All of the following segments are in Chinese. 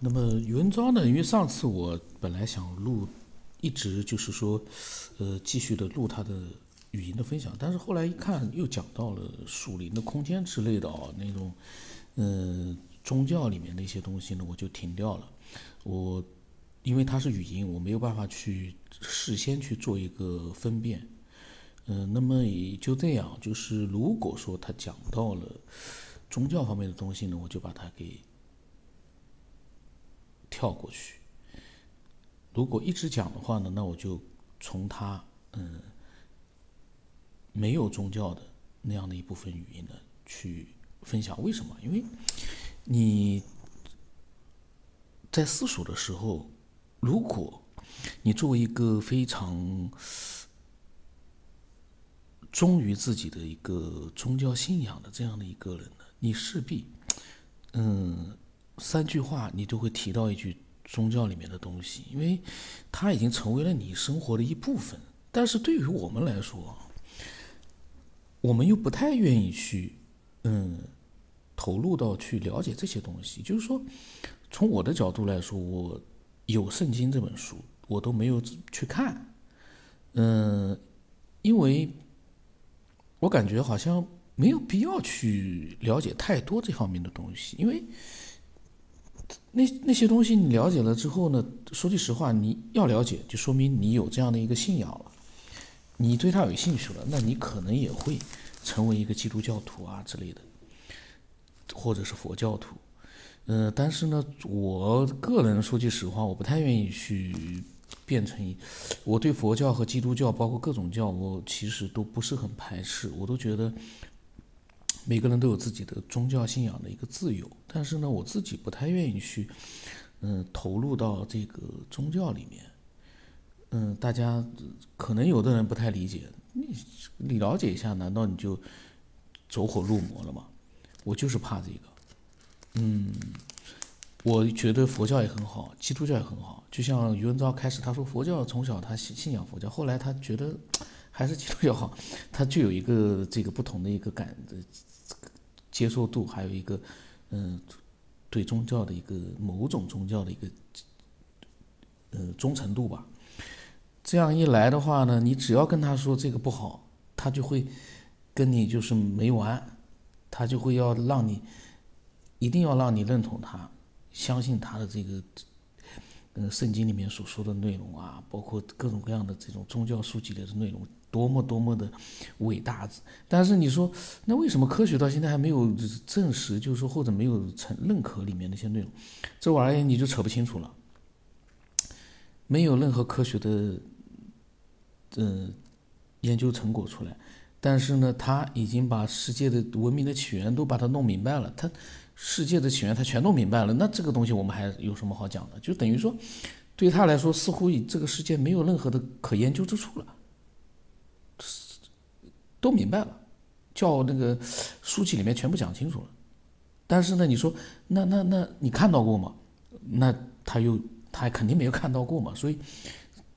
那么余文昭呢？因为上次我本来想录，一直就是说，呃，继续的录他的语音的分享，但是后来一看又讲到了属灵的空间之类的哦，那种，嗯，宗教里面的一些东西呢，我就停掉了。我因为它是语音，我没有办法去事先去做一个分辨。嗯，那么也就这样，就是如果说他讲到了宗教方面的东西呢，我就把它给。跳过去。如果一直讲的话呢，那我就从他嗯没有宗教的那样的一部分语音呢去分享。为什么？因为你在私塾的时候，如果你作为一个非常忠于自己的一个宗教信仰的这样的一个人呢，你势必嗯。三句话，你都会提到一句宗教里面的东西，因为它已经成为了你生活的一部分。但是对于我们来说，我们又不太愿意去，嗯，投入到去了解这些东西。就是说，从我的角度来说，我有《圣经》这本书，我都没有去看，嗯，因为我感觉好像没有必要去了解太多这方面的东西，因为。那那些东西你了解了之后呢？说句实话，你要了解，就说明你有这样的一个信仰了，你对他有兴趣了，那你可能也会成为一个基督教徒啊之类的，或者是佛教徒。嗯，但是呢，我个人说句实话，我不太愿意去变成一。我对佛教和基督教，包括各种教，我其实都不是很排斥，我都觉得。每个人都有自己的宗教信仰的一个自由，但是呢，我自己不太愿意去，嗯，投入到这个宗教里面。嗯，大家可能有的人不太理解，你你了解一下，难道你就走火入魔了吗？我就是怕这个。嗯，我觉得佛教也很好，基督教也很好。就像余文昭开始他说佛教从小他信信仰佛教，后来他觉得还是基督教好，他就有一个这个不同的一个感。接受度还有一个，嗯，对宗教的一个某种宗教的一个，呃，忠诚度吧。这样一来的话呢，你只要跟他说这个不好，他就会跟你就是没完，他就会要让你一定要让你认同他，相信他的这个，嗯，圣经里面所说的内容啊，包括各种各样的这种宗教书籍里的内容。多么多么的伟大！但是你说，那为什么科学到现在还没有证实，就是说或者没有承认可里面那些内容？这玩意儿你就扯不清楚了。没有任何科学的，嗯，研究成果出来，但是呢，他已经把世界的文明的起源都把它弄明白了。他世界的起源他全弄明白了，那这个东西我们还有什么好讲的？就等于说，对他来说，似乎这个世界没有任何的可研究之处了。都明白了，叫那个书籍里面全部讲清楚了，但是呢，你说那那那你看到过吗？那他又他肯定没有看到过嘛，所以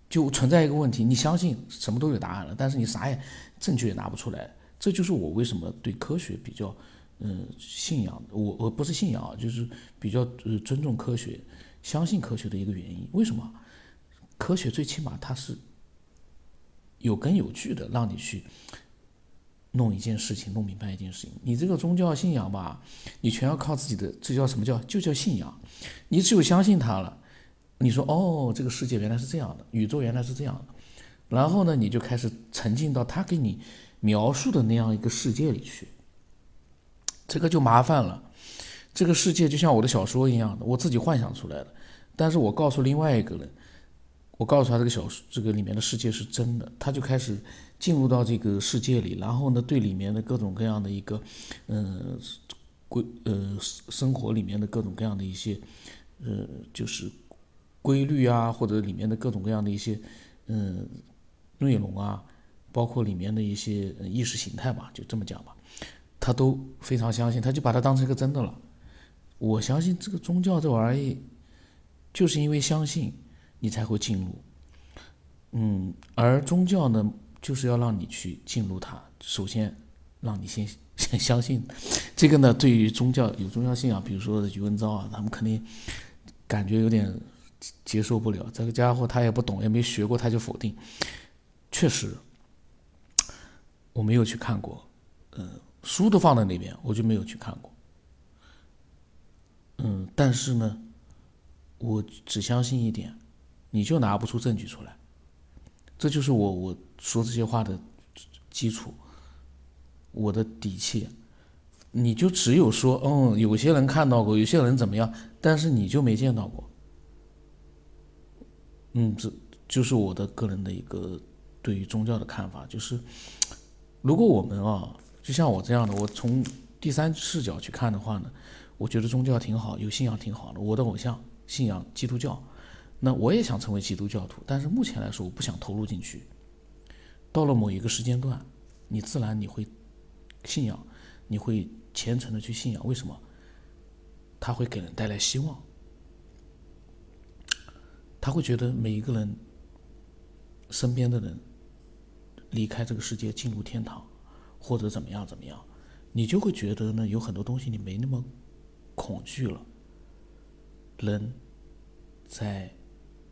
就存在一个问题：你相信什么都有答案了，但是你啥也证据也拿不出来。这就是我为什么对科学比较嗯信仰，我我不是信仰啊，就是比较呃尊重科学，相信科学的一个原因。为什么？科学最起码它是有根有据的，让你去。弄一件事情，弄明白一件事情。你这个宗教信仰吧，你全要靠自己的，这叫什么叫？就叫信仰。你只有相信他了，你说哦，这个世界原来是这样的，宇宙原来是这样的，然后呢，你就开始沉浸到他给你描述的那样一个世界里去。这个就麻烦了。这个世界就像我的小说一样的，我自己幻想出来的，但是我告诉另外一个人。我告诉他这个小说，这个里面的世界是真的，他就开始进入到这个世界里，然后呢，对里面的各种各样的一个，嗯，规呃生活里面的各种各样的一些，呃，就是规律啊，或者里面的各种各样的一些，嗯，内容啊，包括里面的一些意识形态吧，就这么讲吧，他都非常相信，他就把它当成一个真的了。我相信这个宗教这玩意，就是因为相信。你才会进入，嗯，而宗教呢，就是要让你去进入它。首先，让你先 先相信，这个呢，对于宗教有宗教信仰，比如说余文昭啊，他们肯定感觉有点接受不了。这个家伙他也不懂，也没学过，他就否定。确实，我没有去看过，嗯，书都放在那边，我就没有去看过。嗯，但是呢，我只相信一点，你就拿不出证据出来，这就是我我说这些话的基础，我的底气。你就只有说，嗯，有些人看到过，有些人怎么样，但是你就没见到过。嗯，这就是我的个人的一个对于宗教的看法，就是如果我们啊，就像我这样的，我从第三视角去看的话呢，我觉得宗教挺好，有信仰挺好的。我的偶像信仰基督教，那我也想成为基督教徒，但是目前来说，我不想投入进去。到了某一个时间段，你自然你会信仰，你会。虔诚的去信仰，为什么？他会给人带来希望，他会觉得每一个人身边的人离开这个世界进入天堂，或者怎么样怎么样，你就会觉得呢，有很多东西你没那么恐惧了。人在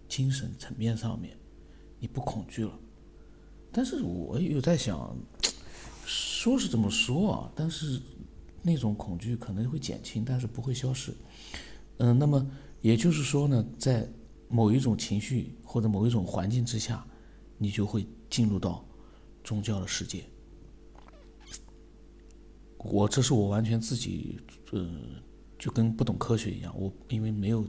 精神层面上面你不恐惧了，但是我又在想，说是这么说啊，但是。那种恐惧可能会减轻，但是不会消失。嗯，那么也就是说呢，在某一种情绪或者某一种环境之下，你就会进入到宗教的世界。我这是我完全自己，呃，就跟不懂科学一样。我因为没有，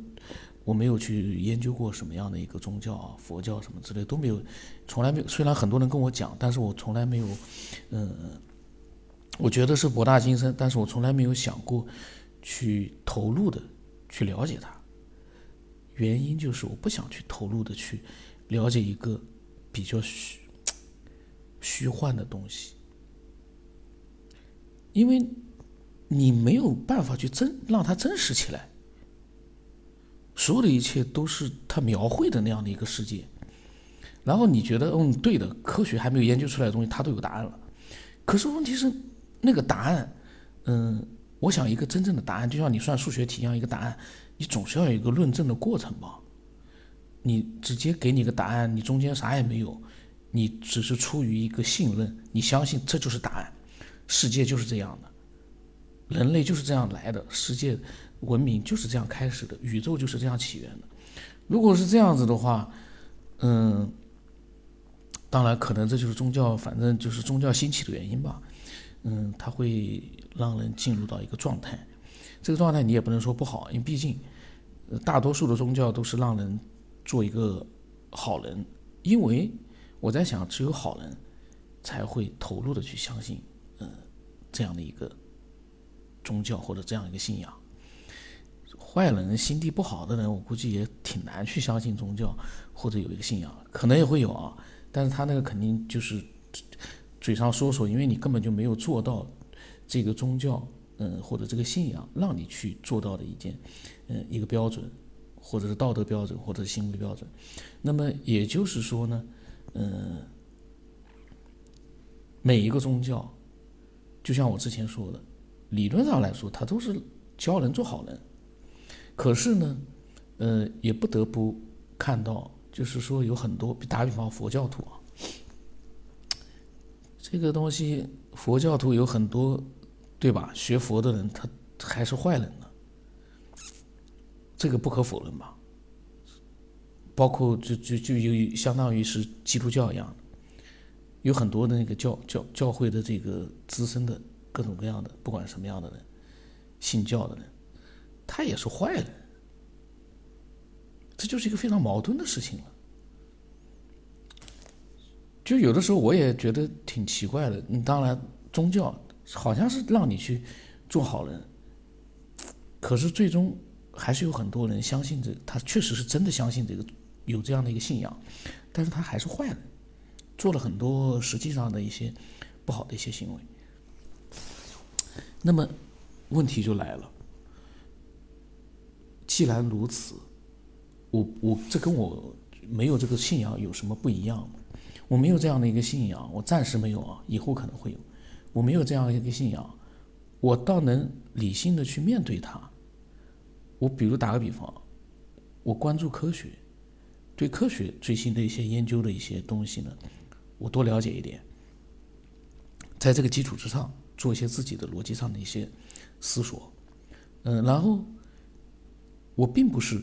我没有去研究过什么样的一个宗教啊，佛教什么之类都没有，从来没有。虽然很多人跟我讲，但是我从来没有，嗯。我觉得是博大精深，但是我从来没有想过去投入的去了解它。原因就是我不想去投入的去了解一个比较虚虚幻的东西，因为你没有办法去真让它真实起来。所有的一切都是他描绘的那样的一个世界，然后你觉得嗯对的，科学还没有研究出来的东西，他都有答案了。可是问题是。那个答案，嗯，我想一个真正的答案，就像你算数学题一样，一个答案，你总是要有一个论证的过程吧？你直接给你个答案，你中间啥也没有，你只是出于一个信任，你相信这就是答案，世界就是这样的，人类就是这样来的，世界文明就是这样开始的，宇宙就是这样起源的。如果是这样子的话，嗯，当然可能这就是宗教，反正就是宗教兴起的原因吧。嗯，它会让人进入到一个状态，这个状态你也不能说不好，因为毕竟，大多数的宗教都是让人做一个好人，因为我在想，只有好人才会投入的去相信，嗯，这样的一个宗教或者这样一个信仰，坏人心地不好的人，我估计也挺难去相信宗教或者有一个信仰，可能也会有啊，但是他那个肯定就是。嘴上说说，因为你根本就没有做到这个宗教，嗯，或者这个信仰让你去做到的一件，嗯，一个标准，或者是道德标准，或者是行为标准。那么也就是说呢，嗯，每一个宗教，就像我之前说的，理论上来说，它都是教人做好人。可是呢，呃，也不得不看到，就是说有很多，打比方，佛教徒啊。这个东西，佛教徒有很多，对吧？学佛的人，他还是坏人呢，这个不可否认吧？包括就就就有相当于是基督教一样的，有很多的那个教教教会的这个资深的各种各样的，不管什么样的人，信教的人，他也是坏人，这就是一个非常矛盾的事情了。就有的时候我也觉得挺奇怪的。你当然宗教好像是让你去做好人，可是最终还是有很多人相信这，他确实是真的相信这个，有这样的一个信仰，但是他还是坏人，做了很多实际上的一些不好的一些行为。那么问题就来了，既然如此，我我这跟我没有这个信仰有什么不一样吗？我没有这样的一个信仰，我暂时没有啊，以后可能会有。我没有这样一个信仰，我倒能理性的去面对它。我比如打个比方，我关注科学，对科学最新的一些研究的一些东西呢，我多了解一点，在这个基础之上做一些自己的逻辑上的一些思索，嗯，然后我并不是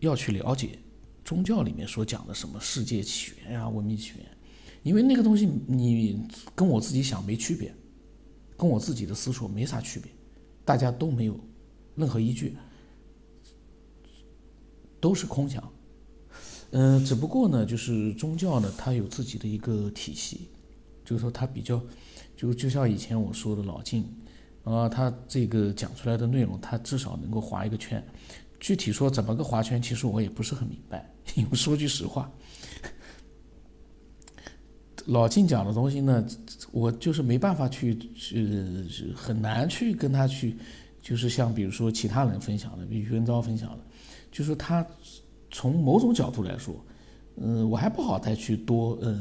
要去了解宗教里面所讲的什么世界起源呀、文明起源，因为那个东西你跟我自己想没区别，跟我自己的思索没啥区别，大家都没有任何依据。都是空想，嗯，只不过呢，就是宗教呢，它有自己的一个体系，就是说它比较，就就像以前我说的老晋，啊，他这个讲出来的内容，他至少能够划一个圈，具体说怎么个划圈，其实我也不是很明白。因为说句实话，老晋讲的东西呢，我就是没办法去，呃，很难去跟他去，就是像比如说其他人分享的，比如文昭分享的。就是他从某种角度来说，嗯，我还不好再去多呃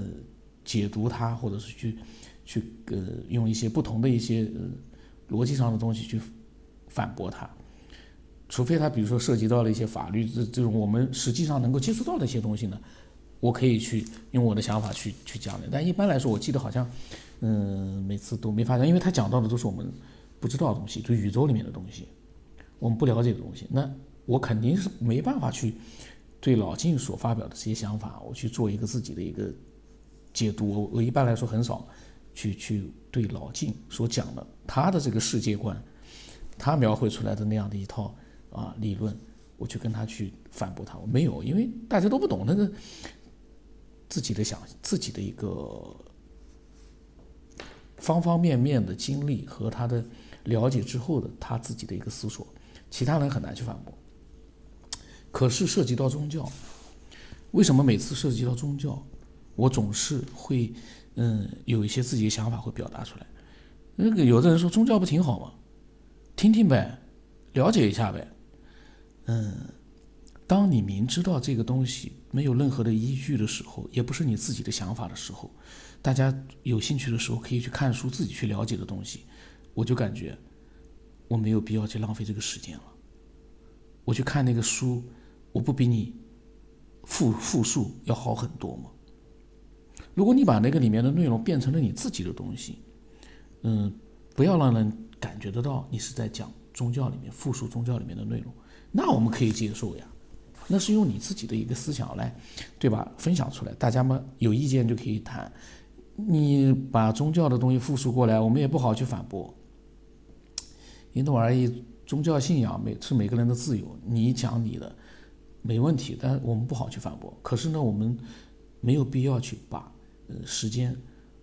解读它，或者是去去呃用一些不同的一些呃逻辑上的东西去反驳他，除非他比如说涉及到了一些法律这这种我们实际上能够接触到的一些东西呢，我可以去用我的想法去去讲的。但一般来说，我记得好像嗯每次都没发现，因为他讲到的都是我们不知道的东西，就宇宙里面的东西，我们不了解的东西，那。我肯定是没办法去对老晋所发表的这些想法，我去做一个自己的一个解读。我我一般来说很少去去对老晋所讲的他的这个世界观，他描绘出来的那样的一套啊理论，我去跟他去反驳他，我没有，因为大家都不懂那个自己的想自己的一个方方面面的经历和他的了解之后的他自己的一个思索，其他人很难去反驳。可是涉及到宗教，为什么每次涉及到宗教，我总是会嗯有一些自己的想法会表达出来？那个有的人说宗教不挺好吗？听听呗，了解一下呗。嗯，当你明知道这个东西没有任何的依据的时候，也不是你自己的想法的时候，大家有兴趣的时候可以去看书，自己去了解的东西，我就感觉我没有必要去浪费这个时间了。我去看那个书。我不比你复复述要好很多吗？如果你把那个里面的内容变成了你自己的东西，嗯，不要让人感觉得到你是在讲宗教里面复述宗教里面的内容，那我们可以接受呀。那是用你自己的一个思想来，对吧？分享出来，大家嘛有意见就可以谈。你把宗教的东西复述过来，我们也不好去反驳。因人而异，宗教信仰每是每个人的自由，你讲你的。没问题，但我们不好去反驳。可是呢，我们没有必要去把呃时间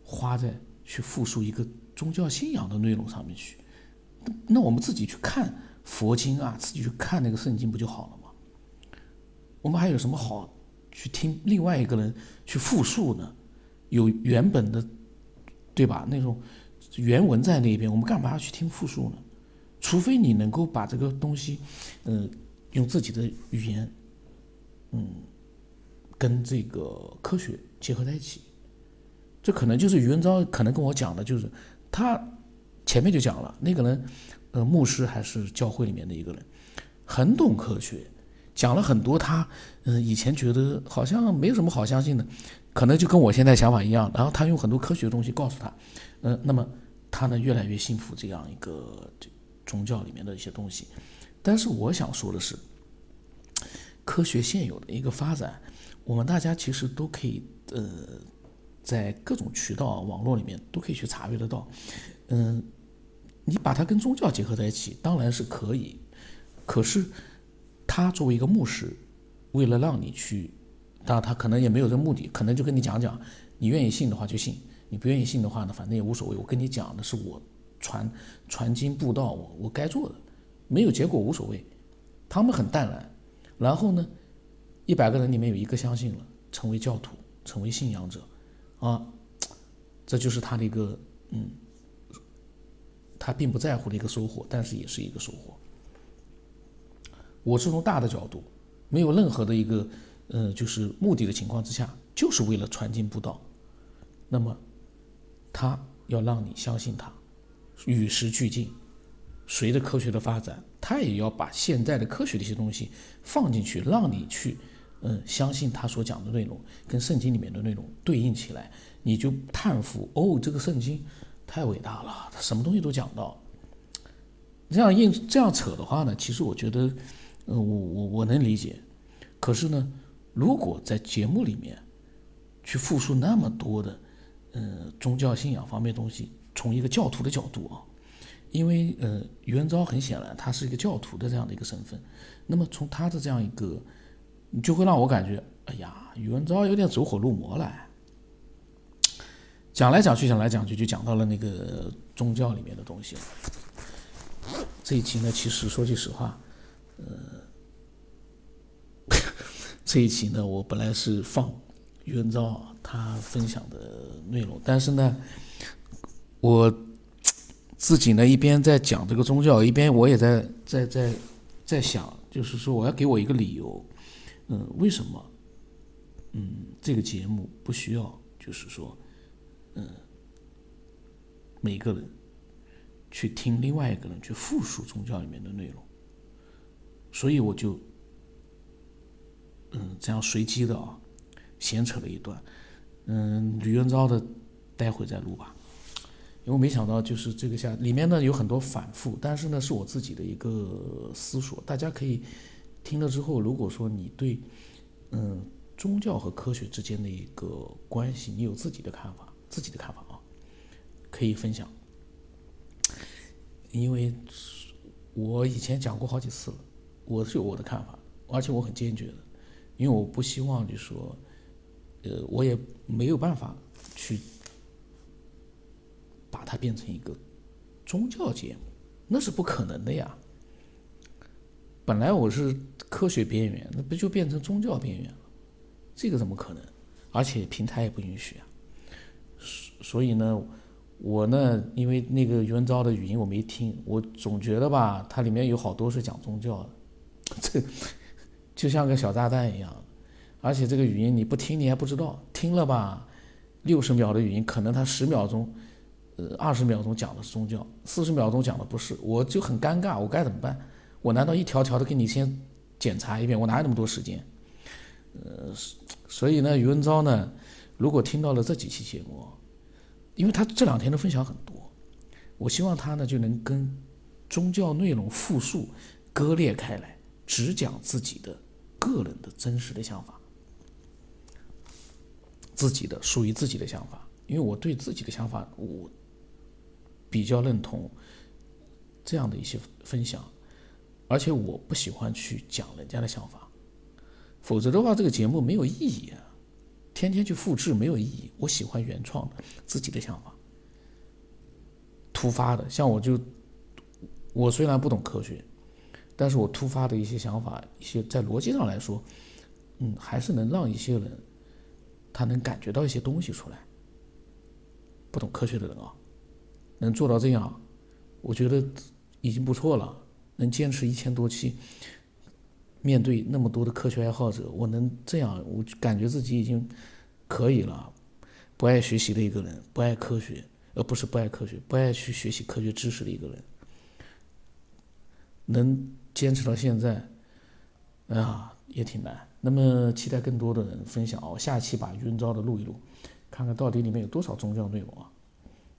花在去复述一个宗教信仰的内容上面去。那我们自己去看佛经啊，自己去看那个圣经不就好了吗？我们还有什么好去听另外一个人去复述呢？有原本的，对吧？那种原文在那边，我们干嘛要去听复述呢？除非你能够把这个东西，呃，用自己的语言。嗯，跟这个科学结合在一起，这可能就是余文昭可能跟我讲的，就是他前面就讲了，那个人，呃，牧师还是教会里面的一个人，很懂科学，讲了很多他，嗯，以前觉得好像没有什么好相信的，可能就跟我现在想法一样，然后他用很多科学的东西告诉他，嗯，那么他呢越来越信服这样一个宗教里面的一些东西，但是我想说的是。科学现有的一个发展，我们大家其实都可以，呃，在各种渠道、网络里面都可以去查阅得到。嗯，你把它跟宗教结合在一起，当然是可以。可是，他作为一个牧师，为了让你去，当然他可能也没有这目的，可能就跟你讲讲，你愿意信的话就信，你不愿意信的话呢，反正也无所谓。我跟你讲的是我传传经布道，我我该做的，没有结果无所谓。他们很淡然。然后呢，一百个人里面有一个相信了，成为教徒，成为信仰者，啊，这就是他的一个嗯，他并不在乎的一个收获，但是也是一个收获。我是从大的角度，没有任何的一个呃，就是目的的情况之下，就是为了传经布道，那么他要让你相信他，与时俱进，随着科学的发展，他也要把现在的科学的一些东西放进去，让你去，嗯，相信他所讲的内容跟圣经里面的内容对应起来，你就叹服哦，这个圣经太伟大了，他什么东西都讲到。这样硬这样扯的话呢，其实我觉得，呃，我我我能理解。可是呢，如果在节目里面去复述那么多的，呃，宗教信仰方面东西，从一个教徒的角度啊。因为呃，余文昭很显然他是一个教徒的这样的一个身份，那么从他的这样一个，就会让我感觉，哎呀，宇文昭有点走火入魔了。讲来讲去，讲来讲去，就讲到了那个宗教里面的东西了。这一期呢，其实说句实话，呃，这一期呢，我本来是放余文昭他分享的内容，但是呢，我。自己呢一边在讲这个宗教，一边我也在在在在想，就是说我要给我一个理由，嗯，为什么，嗯，这个节目不需要，就是说，嗯，每个人去听另外一个人去复述宗教里面的内容，所以我就，嗯，这样随机的啊，闲扯了一段，嗯，吕元昭的，待会再录吧。因为没想到，就是这个下里面呢有很多反复，但是呢是我自己的一个思索，大家可以听了之后，如果说你对嗯宗教和科学之间的一个关系，你有自己的看法，自己的看法啊，可以分享。因为我以前讲过好几次了，我是有我的看法，而且我很坚决的，因为我不希望就说，呃，我也没有办法去。把它变成一个宗教节目，那是不可能的呀。本来我是科学边缘，那不就变成宗教边缘了？这个怎么可能？而且平台也不允许啊。所所以呢，我呢，因为那个余文昭的语音我没听，我总觉得吧，它里面有好多是讲宗教的，这 就像个小炸弹一样。而且这个语音你不听你还不知道，听了吧，六十秒的语音，可能他十秒钟。呃，二十秒钟讲的是宗教，四十秒钟讲的不是，我就很尴尬，我该怎么办？我难道一条条的给你先检查一遍？我哪有那么多时间？呃，所以呢，余文昭呢，如果听到了这几期节目，因为他这两天的分享很多，我希望他呢就能跟宗教内容复述割裂开来，只讲自己的个人的真实的想法，自己的属于自己的想法，因为我对自己的想法，我。比较认同这样的一些分享，而且我不喜欢去讲人家的想法，否则的话这个节目没有意义啊！天天去复制没有意义。我喜欢原创的自己的想法，突发的。像我就我虽然不懂科学，但是我突发的一些想法，一些在逻辑上来说，嗯，还是能让一些人他能感觉到一些东西出来。不懂科学的人啊。能做到这样，我觉得已经不错了。能坚持一千多期，面对那么多的科学爱好者，我能这样，我感觉自己已经可以了。不爱学习的一个人，不爱科学，而不是不爱科学，不爱去学习科学知识的一个人，能坚持到现在，哎呀，也挺难。那么期待更多的人分享哦。下期把云昭的录一录，看看到底里面有多少宗教内容啊？